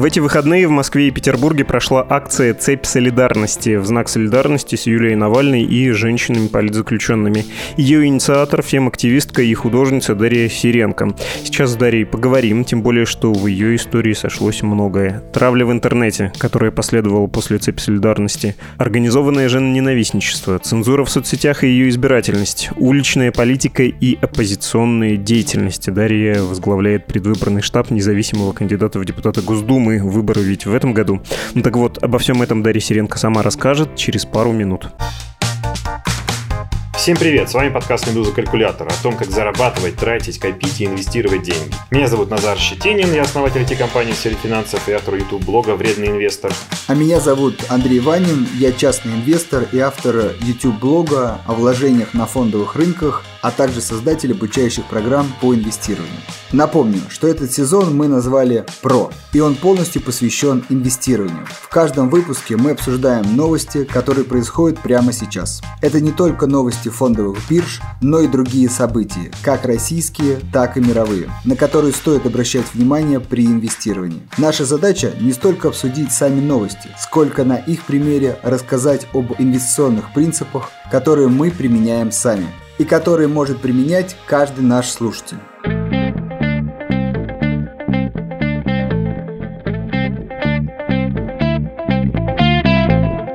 В эти выходные в Москве и Петербурге прошла акция «Цепь солидарности» в знак солидарности с Юлией Навальной и женщинами-политзаключенными. Ее инициатор – фем-активистка и художница Дарья Сиренко. Сейчас с Дарьей поговорим, тем более, что в ее истории сошлось многое. Травля в интернете, которая последовала после «Цепи солидарности», организованное женоненавистничество, цензура в соцсетях и ее избирательность, уличная политика и оппозиционные деятельности. Дарья возглавляет предвыборный штаб независимого кандидата в депутаты Госдумы. Выборы ведь в этом году. Ну так вот, обо всем этом Дарья Сиренко сама расскажет через пару минут. Всем привет, с вами подкаст «Медуза Калькулятор» о том, как зарабатывать, тратить, копить и инвестировать деньги. Меня зовут Назар Щетинин, я основатель IT-компании в сфере финансов и автор YouTube-блога «Вредный инвестор». А меня зовут Андрей Ванин, я частный инвестор и автор YouTube-блога о вложениях на фондовых рынках, а также создатель обучающих программ по инвестированию. Напомню, что этот сезон мы назвали «Про», и он полностью посвящен инвестированию. В каждом выпуске мы обсуждаем новости, которые происходят прямо сейчас. Это не только новости фондовых бирж, но и другие события, как российские, так и мировые, на которые стоит обращать внимание при инвестировании. Наша задача не столько обсудить сами новости, сколько на их примере рассказать об инвестиционных принципах, которые мы применяем сами и которые может применять каждый наш слушатель.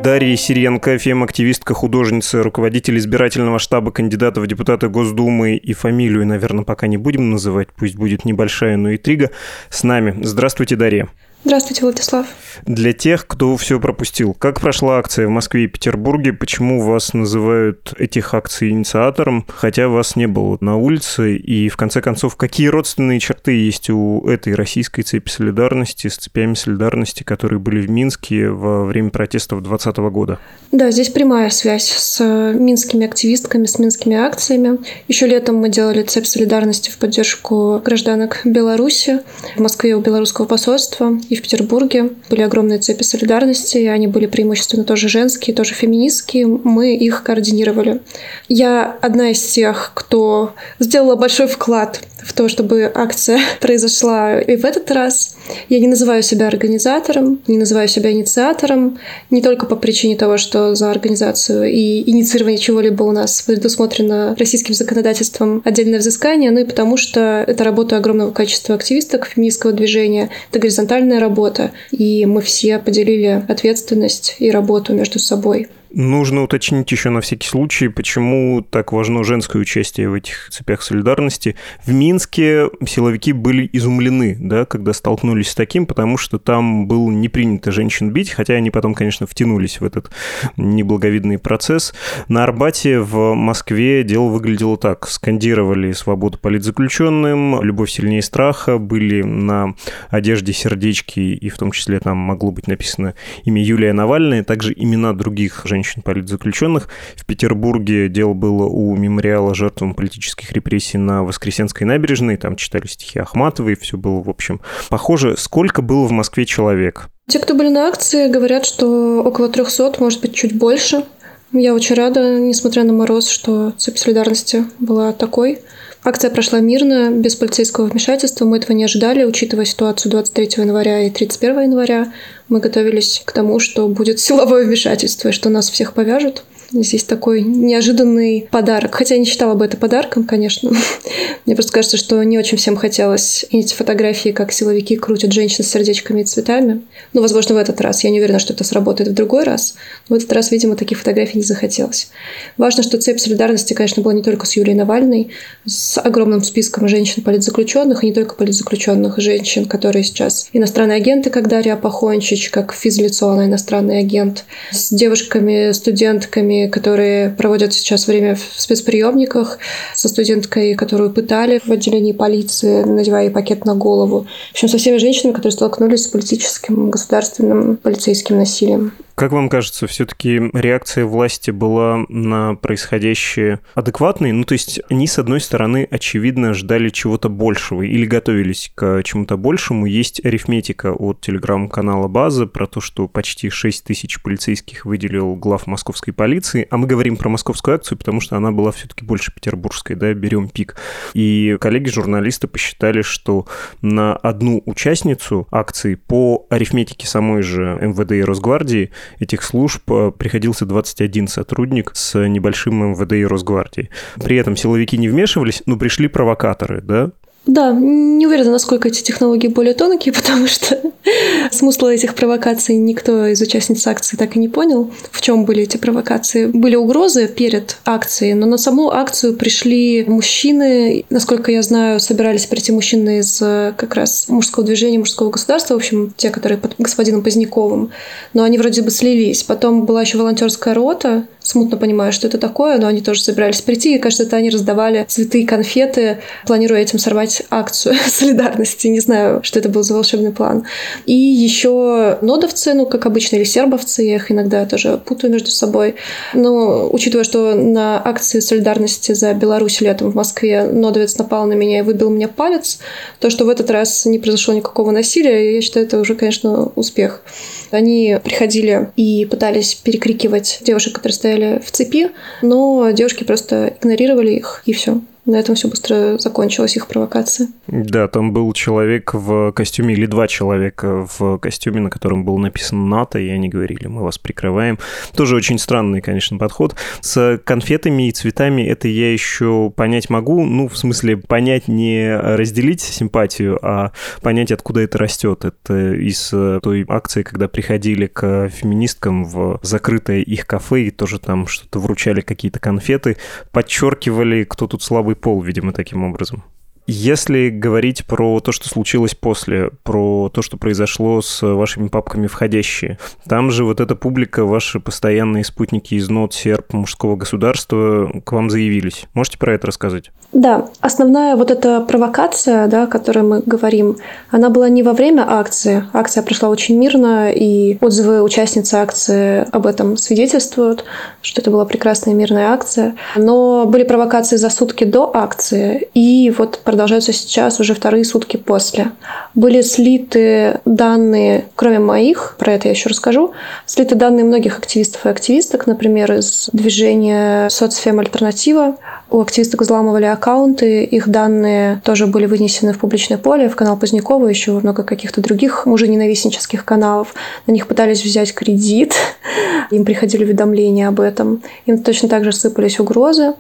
Дарья Сиренко, фем-активистка, художница, руководитель избирательного штаба кандидата в депутаты Госдумы и фамилию, наверное, пока не будем называть, пусть будет небольшая, но интрига, с нами. Здравствуйте, Дарья. Здравствуйте, Владислав. Для тех, кто все пропустил, как прошла акция в Москве и Петербурге, почему вас называют этих акций инициатором, хотя вас не было на улице, и в конце концов, какие родственные черты есть у этой российской цепи солидарности с цепями солидарности, которые были в Минске во время протестов 2020 года? Да, здесь прямая связь с минскими активистками, с минскими акциями. Еще летом мы делали цепь солидарности в поддержку гражданок Беларуси в Москве у белорусского посольства и в Петербурге были огромные цепи солидарности, и они были преимущественно тоже женские, тоже феминистские. Мы их координировали. Я одна из тех, кто сделала большой вклад в то, чтобы акция произошла и в этот раз. Я не называю себя организатором, не называю себя инициатором, не только по причине того, что за организацию и инициирование чего-либо у нас предусмотрено российским законодательством отдельное взыскание, но и потому, что это работа огромного количества активисток феминистского движения, это горизонтальная работа, и мы все поделили ответственность и работу между собой. Нужно уточнить еще на всякий случай, почему так важно женское участие в этих цепях солидарности. В Минске силовики были изумлены, да, когда столкнулись с таким, потому что там было не принято женщин бить, хотя они потом, конечно, втянулись в этот неблаговидный процесс. На Арбате в Москве дело выглядело так. Скандировали свободу политзаключенным, любовь сильнее страха, были на одежде сердечки, и в том числе там могло быть написано имя Юлия Навальная, также имена других женщин женщин-политзаключенных. В Петербурге дело было у мемориала жертвам политических репрессий на Воскресенской набережной. Там читали стихи Ахматовой, все было, в общем, похоже. Сколько было в Москве человек? Те, кто были на акции, говорят, что около 300, может быть, чуть больше. Я очень рада, несмотря на мороз, что цепь солидарности была такой. Акция прошла мирно, без полицейского вмешательства. Мы этого не ожидали, учитывая ситуацию 23 января и 31 января. Мы готовились к тому, что будет силовое вмешательство и что нас всех повяжут. Здесь такой неожиданный подарок. Хотя я не считала бы это подарком, конечно. Мне просто кажется, что не очень всем хотелось эти фотографии, как силовики крутят женщин с сердечками и цветами. Ну, возможно, в этот раз. Я не уверена, что это сработает в другой раз. Но в этот раз, видимо, таких фотографий не захотелось. Важно, что цепь солидарности, конечно, была не только с Юлией Навальной, с огромным списком женщин-политзаключенных, и не только политзаключенных женщин, которые сейчас иностранные агенты, как Дарья Пахончич, как физлицо, она иностранный агент, с девушками, студентками, которые проводят сейчас время в спецприемниках, со студенткой, которую пытали в отделении полиции, надевая ей пакет на голову. В общем, со всеми женщинами, которые столкнулись с политическим, государственным, полицейским насилием. Как вам кажется, все-таки реакция власти была на происходящее адекватной? Ну, то есть они, с одной стороны, очевидно, ждали чего-то большего или готовились к чему-то большему. Есть арифметика от телеграм-канала «База» про то, что почти 6 тысяч полицейских выделил глав московской полиции, а мы говорим про московскую акцию, потому что она была все-таки больше петербургской, да, берем пик. И коллеги-журналисты посчитали, что на одну участницу акции по арифметике самой же МВД и Росгвардии этих служб э, приходился 21 сотрудник с небольшим МВД и Росгвардии. При этом силовики не вмешивались, но пришли провокаторы, да, да, не уверена, насколько эти технологии более тонкие, потому что смысла этих провокаций никто из участниц акции так и не понял, в чем были эти провокации. Были угрозы перед акцией, но на саму акцию пришли мужчины, насколько я знаю, собирались прийти мужчины из как раз мужского движения, мужского государства, в общем, те, которые под господином Поздняковым, но они вроде бы слились. Потом была еще волонтерская рота, смутно понимаю, что это такое, но они тоже собирались прийти, и, кажется, это они раздавали цветы и конфеты, планируя этим сорвать акцию солидарности. Не знаю, что это был за волшебный план. И еще нодовцы, ну, как обычно, или сербовцы, я их иногда тоже путаю между собой. Но учитывая, что на акции солидарности за Беларусь летом в Москве нодовец напал на меня и выбил мне палец, то, что в этот раз не произошло никакого насилия, я считаю, это уже, конечно, успех. Они приходили и пытались перекрикивать девушек, которые стояли в цепи, но девушки просто игнорировали их, и все на этом все быстро закончилась их провокация. Да, там был человек в костюме, или два человека в костюме, на котором было написано НАТО, и они говорили, мы вас прикрываем. Тоже очень странный, конечно, подход. С конфетами и цветами это я еще понять могу, ну, в смысле, понять не разделить симпатию, а понять, откуда это растет. Это из той акции, когда приходили к феминисткам в закрытое их кафе и тоже там что-то вручали, какие-то конфеты, подчеркивали, кто тут слабый пол, видимо, таким образом. Если говорить про то, что случилось после, про то, что произошло с вашими папками входящие, там же вот эта публика, ваши постоянные спутники из НОТ, серб, мужского государства к вам заявились. Можете про это рассказать? Да, основная вот эта провокация, да, о которой мы говорим, она была не во время акции. Акция прошла очень мирно, и отзывы участниц акции об этом свидетельствуют, что это была прекрасная мирная акция. Но были провокации за сутки до акции, и вот продолжаются сейчас уже вторые сутки после. Были слиты данные, кроме моих, про это я еще расскажу, слиты данные многих активистов и активисток, например, из движения «Соцфем Альтернатива». У активисток взламывали аккаунты, их данные тоже были вынесены в публичное поле, в канал Позднякова, еще много каких-то других мужененавистнических каналов. На них пытались взять кредит, им приходили уведомления об этом. Им точно так же сыпались угрозы.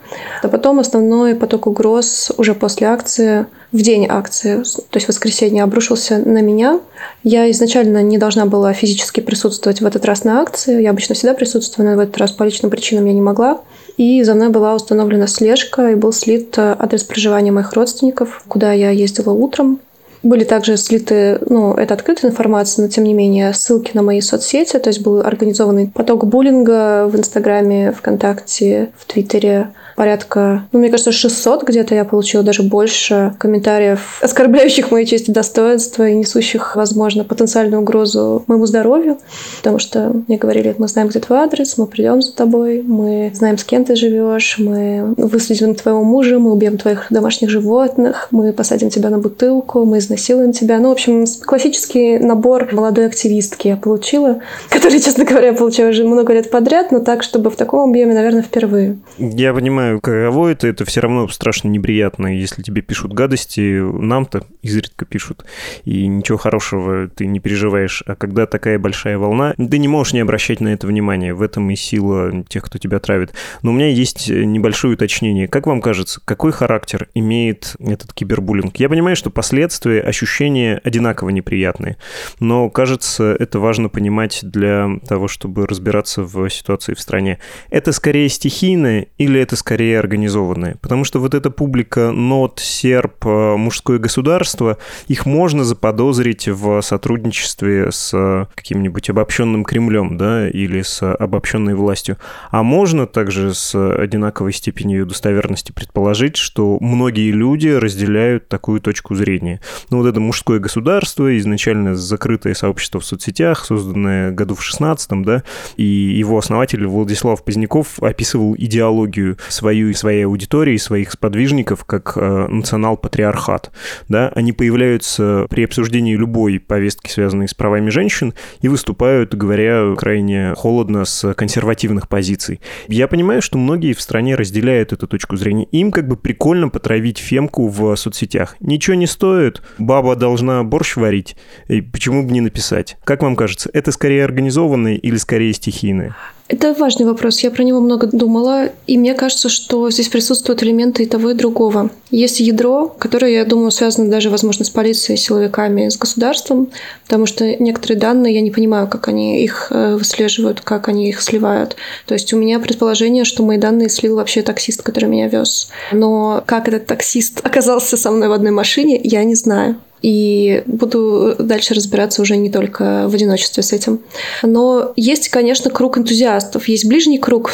А потом основной поток угроз уже после акции акции, в день акции, то есть воскресенье, обрушился на меня. Я изначально не должна была физически присутствовать в этот раз на акции. Я обычно всегда присутствую, но в этот раз по личным причинам я не могла. И за мной была установлена слежка, и был слит э, адрес проживания моих родственников, куда я ездила утром. Были также слиты, ну, это открытая информация, но тем не менее ссылки на мои соцсети, то есть был организованный поток буллинга в Инстаграме, ВКонтакте, в Твиттере, порядка, ну, мне кажется, 600 где-то я получила, даже больше комментариев, оскорбляющих мои честь и достоинство и несущих, возможно, потенциальную угрозу моему здоровью, потому что мне говорили, мы знаем, где твой адрес, мы придем за тобой, мы знаем, с кем ты живешь, мы выследим твоего мужа, мы убьем твоих домашних животных, мы посадим тебя на бутылку, мы изнасилуем тебя. Ну, в общем, классический набор молодой активистки я получила, который, честно говоря, я получаю уже много лет подряд, но так, чтобы в таком объеме, наверное, впервые. Я понимаю, каково это, это все равно страшно неприятно, если тебе пишут гадости, нам-то изредка пишут, и ничего хорошего ты не переживаешь. А когда такая большая волна, ты не можешь не обращать на это внимание. В этом и сила тех, кто тебя травит. Но у меня есть небольшое уточнение. Как вам кажется, какой характер имеет этот кибербуллинг? Я понимаю, что последствия, ощущения одинаково неприятные, но, кажется, это важно понимать для того, чтобы разбираться в ситуации в стране. Это скорее стихийное или это скорее организованные. Потому что вот эта публика нот, серб, э, мужское государство, их можно заподозрить в сотрудничестве с каким-нибудь обобщенным Кремлем, да, или с обобщенной властью. А можно также с одинаковой степенью достоверности предположить, что многие люди разделяют такую точку зрения. Ну, вот это мужское государство, изначально закрытое сообщество в соцсетях, созданное году в 16 да, и его основатель Владислав Поздняков описывал идеологию свою и своей аудитории, своих сподвижников, как э, национал-патриархат, да, они появляются при обсуждении любой повестки, связанной с правами женщин, и выступают, говоря крайне холодно с консервативных позиций. Я понимаю, что многие в стране разделяют эту точку зрения. Им как бы прикольно потравить фемку в соцсетях. Ничего не стоит, баба должна борщ варить, и почему бы не написать? Как вам кажется, это скорее организованное или скорее стихийное? Это важный вопрос. Я про него много думала, и мне кажется, что здесь присутствуют элементы и того, и другого. Есть ядро, которое, я думаю, связано даже, возможно, с полицией, силовиками, с государством, потому что некоторые данные, я не понимаю, как они их э, выслеживают, как они их сливают. То есть у меня предположение, что мои данные слил вообще таксист, который меня вез. Но как этот таксист оказался со мной в одной машине, я не знаю и буду дальше разбираться уже не только в одиночестве с этим. Но есть, конечно, круг энтузиастов. Есть ближний круг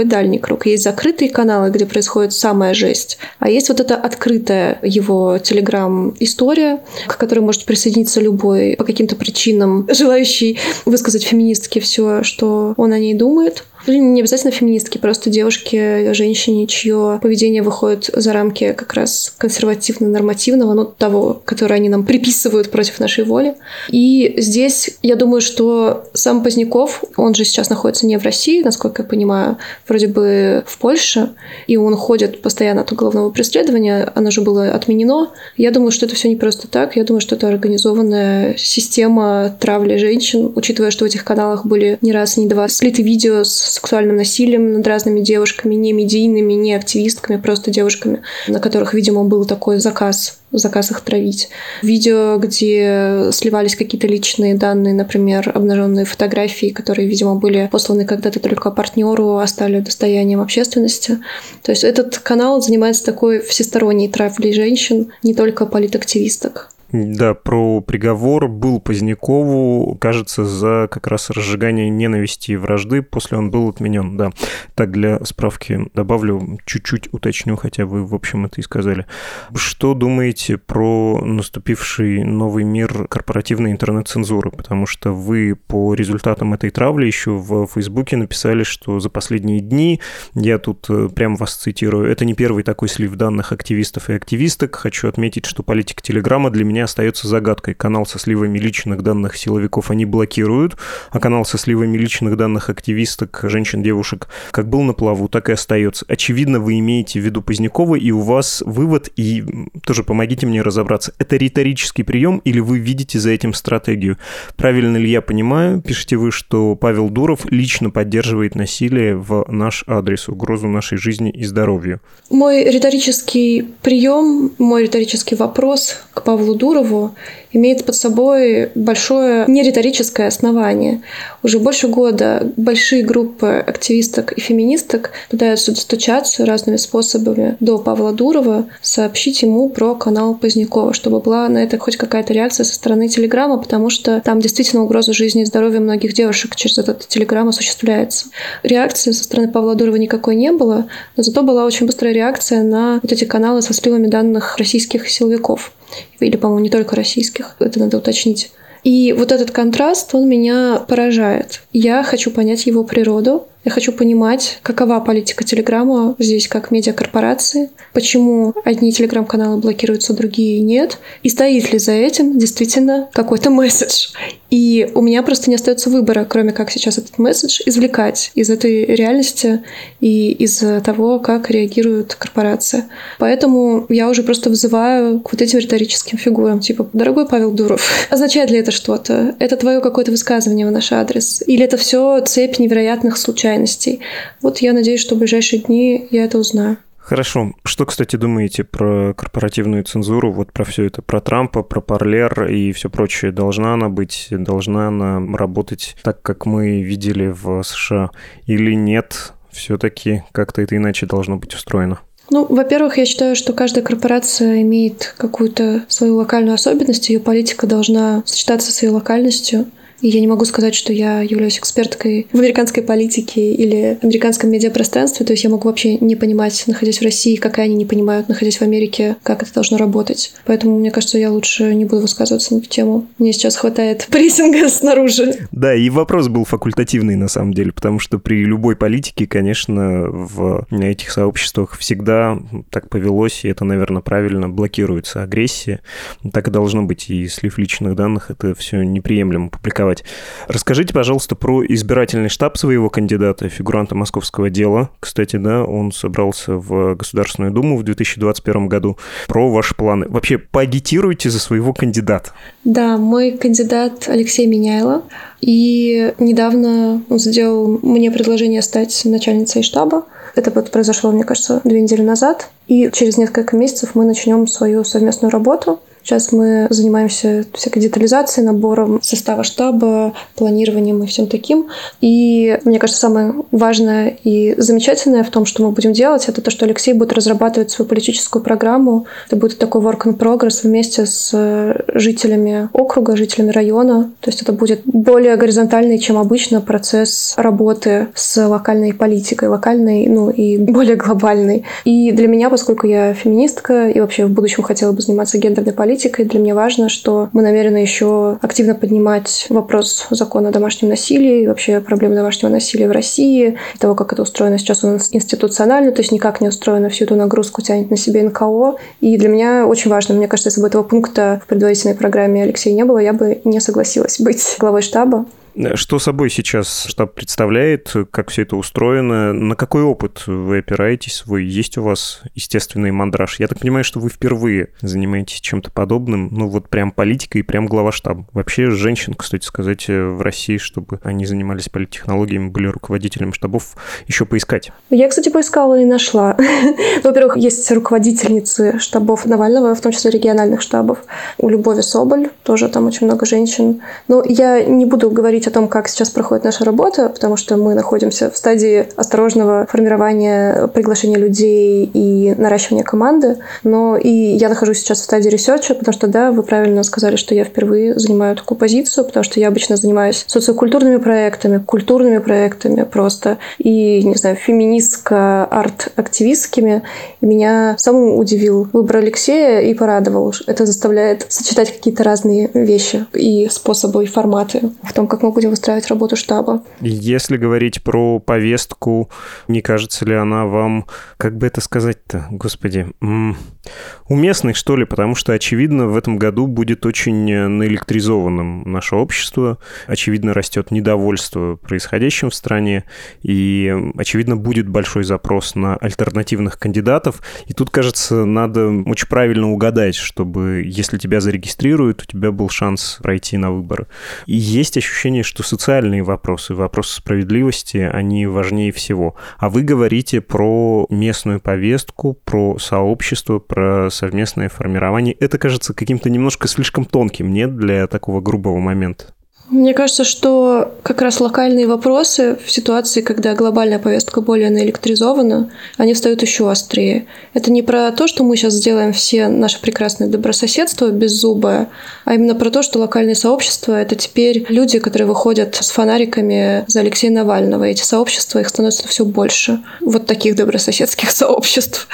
и дальний круг. Есть закрытые каналы, где происходит самая жесть. А есть вот эта открытая его телеграм-история, к которой может присоединиться любой по каким-то причинам желающий высказать феминистке все, что он о ней думает. Не обязательно феминистки, просто девушки, женщине, чье поведение выходит за рамки как раз консервативно-нормативного, ну, того, которое они нам приписывают против нашей воли. И здесь, я думаю, что сам Поздняков, он же сейчас находится не в России, насколько я понимаю, вроде бы в Польше, и он ходит постоянно от уголовного преследования, оно же было отменено. Я думаю, что это все не просто так, я думаю, что это организованная система травли женщин, учитывая, что в этих каналах были не раз, не два слиты видео с сексуальным насилием над разными девушками, не медийными, не активистками, просто девушками, на которых, видимо, был такой заказ заказ их травить. Видео, где сливались какие-то личные данные, например, обнаженные фотографии, которые, видимо, были посланы когда-то только партнеру, а стали достоянием общественности. То есть этот канал занимается такой всесторонней травлей женщин, не только политактивисток. Да, про приговор был Позднякову, кажется, за как раз разжигание ненависти и вражды. После он был отменен, да. Так, для справки добавлю, чуть-чуть уточню, хотя вы, в общем, это и сказали. Что думаете про наступивший новый мир корпоративной интернет-цензуры? Потому что вы по результатам этой травли еще в Фейсбуке написали, что за последние дни, я тут э, прям вас цитирую, это не первый такой слив данных активистов и активисток. Хочу отметить, что политика Телеграма для меня остается загадкой. Канал со сливами личных данных силовиков они блокируют, а канал со сливами личных данных активисток, женщин, девушек, как был на плаву, так и остается. Очевидно, вы имеете в виду Позднякова, и у вас вывод, и тоже помогите мне разобраться, это риторический прием или вы видите за этим стратегию? Правильно ли я понимаю, пишете вы, что Павел Дуров лично поддерживает насилие в наш адрес, угрозу нашей жизни и здоровью? Мой риторический прием, мой риторический вопрос к Павлу Дурову Дурову имеет под собой большое нериторическое основание. Уже больше года большие группы активисток и феминисток пытаются достучаться разными способами до Павла Дурова, сообщить ему про канал Позднякова, чтобы была на это хоть какая-то реакция со стороны Телеграма, потому что там действительно угроза жизни и здоровья многих девушек через этот Телеграм осуществляется. Реакции со стороны Павла Дурова никакой не было, но зато была очень быстрая реакция на вот эти каналы со сливами данных российских силовиков. Или, по-моему, не только российских, это надо уточнить. И вот этот контраст, он меня поражает. Я хочу понять его природу, я хочу понимать, какова политика Телеграма здесь как медиакорпорации, почему одни телеграм-каналы блокируются, другие нет, и стоит ли за этим действительно какой-то месседж. И у меня просто не остается выбора, кроме как сейчас этот месседж извлекать из этой реальности и из того, как реагирует корпорация. Поэтому я уже просто вызываю к вот этим риторическим фигурам, типа «Дорогой Павел Дуров, означает ли это что-то? Это твое какое-то высказывание в наш адрес? Или это все цепь невероятных случайностей?» Вот я надеюсь, что в ближайшие дни я это узнаю. Хорошо. Что, кстати, думаете про корпоративную цензуру, вот про все это, про Трампа, про Парлер и все прочее? Должна она быть, должна она работать так, как мы видели в США, или нет? Все-таки как-то это иначе должно быть устроено? Ну, во-первых, я считаю, что каждая корпорация имеет какую-то свою локальную особенность, ее политика должна сочетаться со своей локальностью. И я не могу сказать, что я являюсь эксперткой в американской политике или американском медиапространстве. То есть я могу вообще не понимать, находясь в России, как и они не понимают, находясь в Америке, как это должно работать. Поэтому мне кажется, я лучше не буду высказываться на эту тему. Мне сейчас хватает прессинга снаружи. Да, и вопрос был факультативный на самом деле, потому что при любой политике, конечно, в этих сообществах всегда так повелось, и это, наверное, правильно, блокируется агрессия. Так и должно быть. И слив личных данных — это все неприемлемо публиковать. Расскажите, пожалуйста, про избирательный штаб своего кандидата, фигуранта московского дела. Кстати, да, он собрался в Государственную Думу в 2021 году. Про ваши планы. Вообще, поагитируйте за своего кандидата. Да, мой кандидат Алексей Меняйло. И недавно он сделал мне предложение стать начальницей штаба. Это вот произошло, мне кажется, две недели назад. И через несколько месяцев мы начнем свою совместную работу. Сейчас мы занимаемся всякой детализацией, набором состава штаба, планированием и всем таким. И мне кажется, самое важное и замечательное в том, что мы будем делать, это то, что Алексей будет разрабатывать свою политическую программу. Это будет такой work in progress вместе с жителями округа, жителями района. То есть это будет более горизонтальный, чем обычно, процесс работы с локальной политикой, локальной, ну и более глобальной. И для меня, поскольку я феминистка и вообще в будущем хотела бы заниматься гендерной политикой, политикой. Для меня важно, что мы намерены еще активно поднимать вопрос закона о домашнем насилии, и вообще проблемы домашнего насилия в России, того, как это устроено сейчас у нас институционально, то есть никак не устроено, всю эту нагрузку тянет на себе НКО. И для меня очень важно, мне кажется, если бы этого пункта в предварительной программе Алексея не было, я бы не согласилась быть главой штаба. Что собой сейчас штаб представляет, как все это устроено, на какой опыт вы опираетесь свой, есть у вас естественный мандраж? Я так понимаю, что вы впервые занимаетесь чем-то подобным, ну вот прям политикой прям глава штаба. Вообще женщин, кстати сказать, в России, чтобы они занимались политтехнологиями, были руководителем штабов, еще поискать. Я, кстати, поискала и нашла. Во-первых, есть руководительницы штабов Навального, в том числе региональных штабов. У Любови Соболь тоже там очень много женщин. Но я не буду говорить говорить о том, как сейчас проходит наша работа, потому что мы находимся в стадии осторожного формирования приглашения людей и наращивания команды. Но и я нахожусь сейчас в стадии research а, потому что, да, вы правильно сказали, что я впервые занимаю такую позицию, потому что я обычно занимаюсь социокультурными проектами, культурными проектами просто, и, не знаю, феминистско-арт-активистскими. И меня самым удивил выбор Алексея и порадовал. Это заставляет сочетать какие-то разные вещи и способы, и форматы в том, как мы будем выстраивать работу штаба. Если говорить про повестку, не кажется ли она вам, как бы это сказать-то, господи, уместной, что ли? Потому что, очевидно, в этом году будет очень наэлектризованным наше общество. Очевидно, растет недовольство происходящим в стране. И, очевидно, будет большой запрос на альтернативных кандидатов. И тут, кажется, надо очень правильно угадать, чтобы, если тебя зарегистрируют, у тебя был шанс пройти на выборы. И есть ощущение, что социальные вопросы, вопросы справедливости, они важнее всего. А вы говорите про местную повестку, про сообщество, про совместное формирование. Это кажется каким-то немножко слишком тонким, нет, для такого грубого момента? Мне кажется, что как раз локальные вопросы в ситуации, когда глобальная повестка более наэлектризована, они встают еще острее. Это не про то, что мы сейчас сделаем все наше прекрасное добрососедство беззубое, а именно про то, что локальные сообщества — это теперь люди, которые выходят с фонариками за Алексея Навального. И эти сообщества, их становится все больше. Вот таких добрососедских сообществ.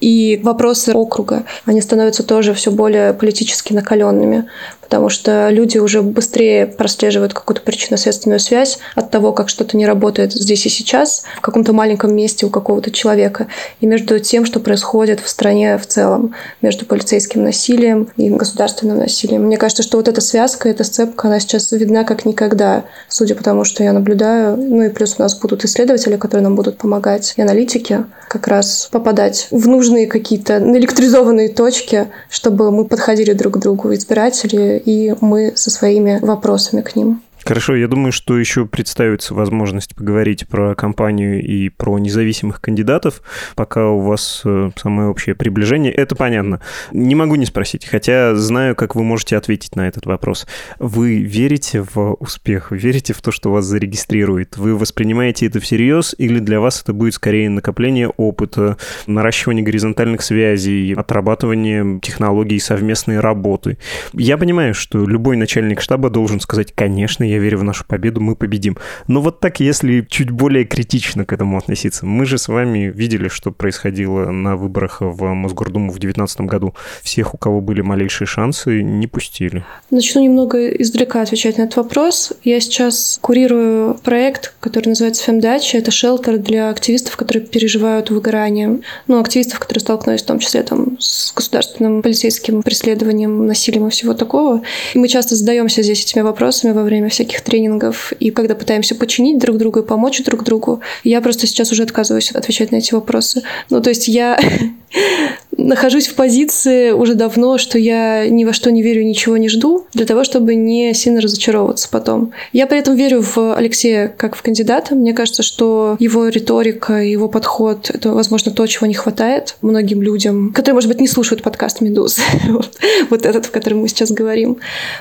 И вопросы округа, они становятся тоже все более политически накаленными потому что люди уже быстрее прослеживают какую-то причинно-следственную связь того, как что-то не работает здесь и сейчас, в каком-то маленьком месте у какого-то человека, и между тем, что происходит в стране в целом, между полицейским насилием и государственным насилием. Мне кажется, что вот эта связка, эта сцепка, она сейчас видна как никогда, судя по тому, что я наблюдаю. Ну и плюс у нас будут исследователи, которые нам будут помогать, и аналитики как раз попадать в нужные какие-то наэлектризованные точки, чтобы мы подходили друг к другу, избиратели и мы со своими вопросами к ним. Хорошо, я думаю, что еще представится возможность поговорить про компанию и про независимых кандидатов, пока у вас э, самое общее приближение. Это понятно. Не могу не спросить, хотя знаю, как вы можете ответить на этот вопрос. Вы верите в успех? верите в то, что вас зарегистрирует? Вы воспринимаете это всерьез или для вас это будет скорее накопление опыта, наращивание горизонтальных связей, отрабатывание технологий совместной работы? Я понимаю, что любой начальник штаба должен сказать, конечно, я верю в нашу победу, мы победим. Но вот так, если чуть более критично к этому относиться. Мы же с вами видели, что происходило на выборах в Мосгордуму в 2019 году. Всех, у кого были малейшие шансы, не пустили. Начну немного издалека отвечать на этот вопрос. Я сейчас курирую проект, который называется «Фемдача». Это шелтер для активистов, которые переживают выгорание. Ну, активистов, которые столкнулись в том числе там, с государственным полицейским преследованием, насилием и всего такого. И мы часто задаемся здесь этими вопросами во время всяких тренингов, и когда пытаемся починить друг друга и помочь друг другу. Я просто сейчас уже отказываюсь отвечать на эти вопросы. Ну, то есть я нахожусь в позиции уже давно, что я ни во что не верю, ничего не жду, для того, чтобы не сильно разочаровываться потом. Я при этом верю в Алексея как в кандидата. Мне кажется, что его риторика, его подход — это, возможно, то, чего не хватает многим людям, которые, может быть, не слушают подкаст «Медуз», вот этот, в котором мы сейчас говорим.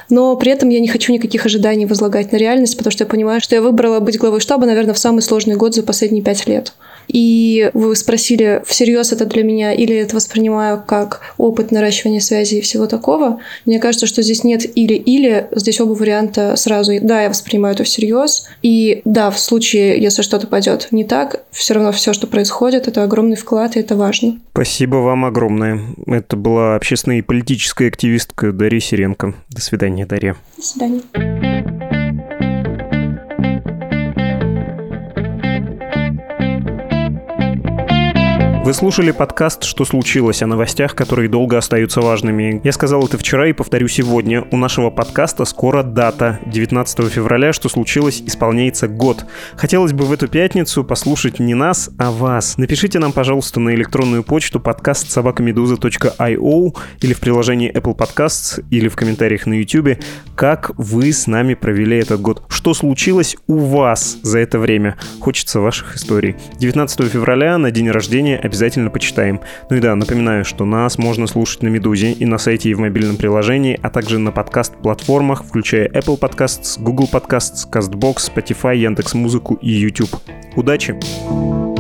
Но при этом я не хочу никаких ожиданий возлагать на реальность, потому что я понимаю, что я выбрала быть главой штаба, наверное, в самый сложный год за последние пять лет. И вы спросили, всерьез это для меня или это воспринимаю как опыт наращивания связи и всего такого. Мне кажется, что здесь нет или-или, здесь оба варианта сразу. Да, я воспринимаю это всерьез. И да, в случае, если что-то пойдет не так, все равно все, что происходит, это огромный вклад, и это важно. Спасибо вам огромное. Это была общественная и политическая активистка Дарья Сиренко. До свидания, Дарья. До свидания. Вы слушали подкаст «Что случилось?» о новостях, которые долго остаются важными. Я сказал это вчера и повторю сегодня. У нашего подкаста скоро дата. 19 февраля «Что случилось?» исполняется год. Хотелось бы в эту пятницу послушать не нас, а вас. Напишите нам, пожалуйста, на электронную почту подкаст собакамедуза.io или в приложении Apple Podcasts или в комментариях на YouTube, как вы с нами провели этот год. Что случилось у вас за это время? Хочется ваших историй. 19 февраля на день рождения обязательно обязательно почитаем. Ну и да, напоминаю, что нас можно слушать на Медузе и на сайте и в мобильном приложении, а также на подкаст-платформах, включая Apple Podcasts, Google Podcasts, CastBox, Spotify, Яндекс.Музыку и YouTube. Удачи!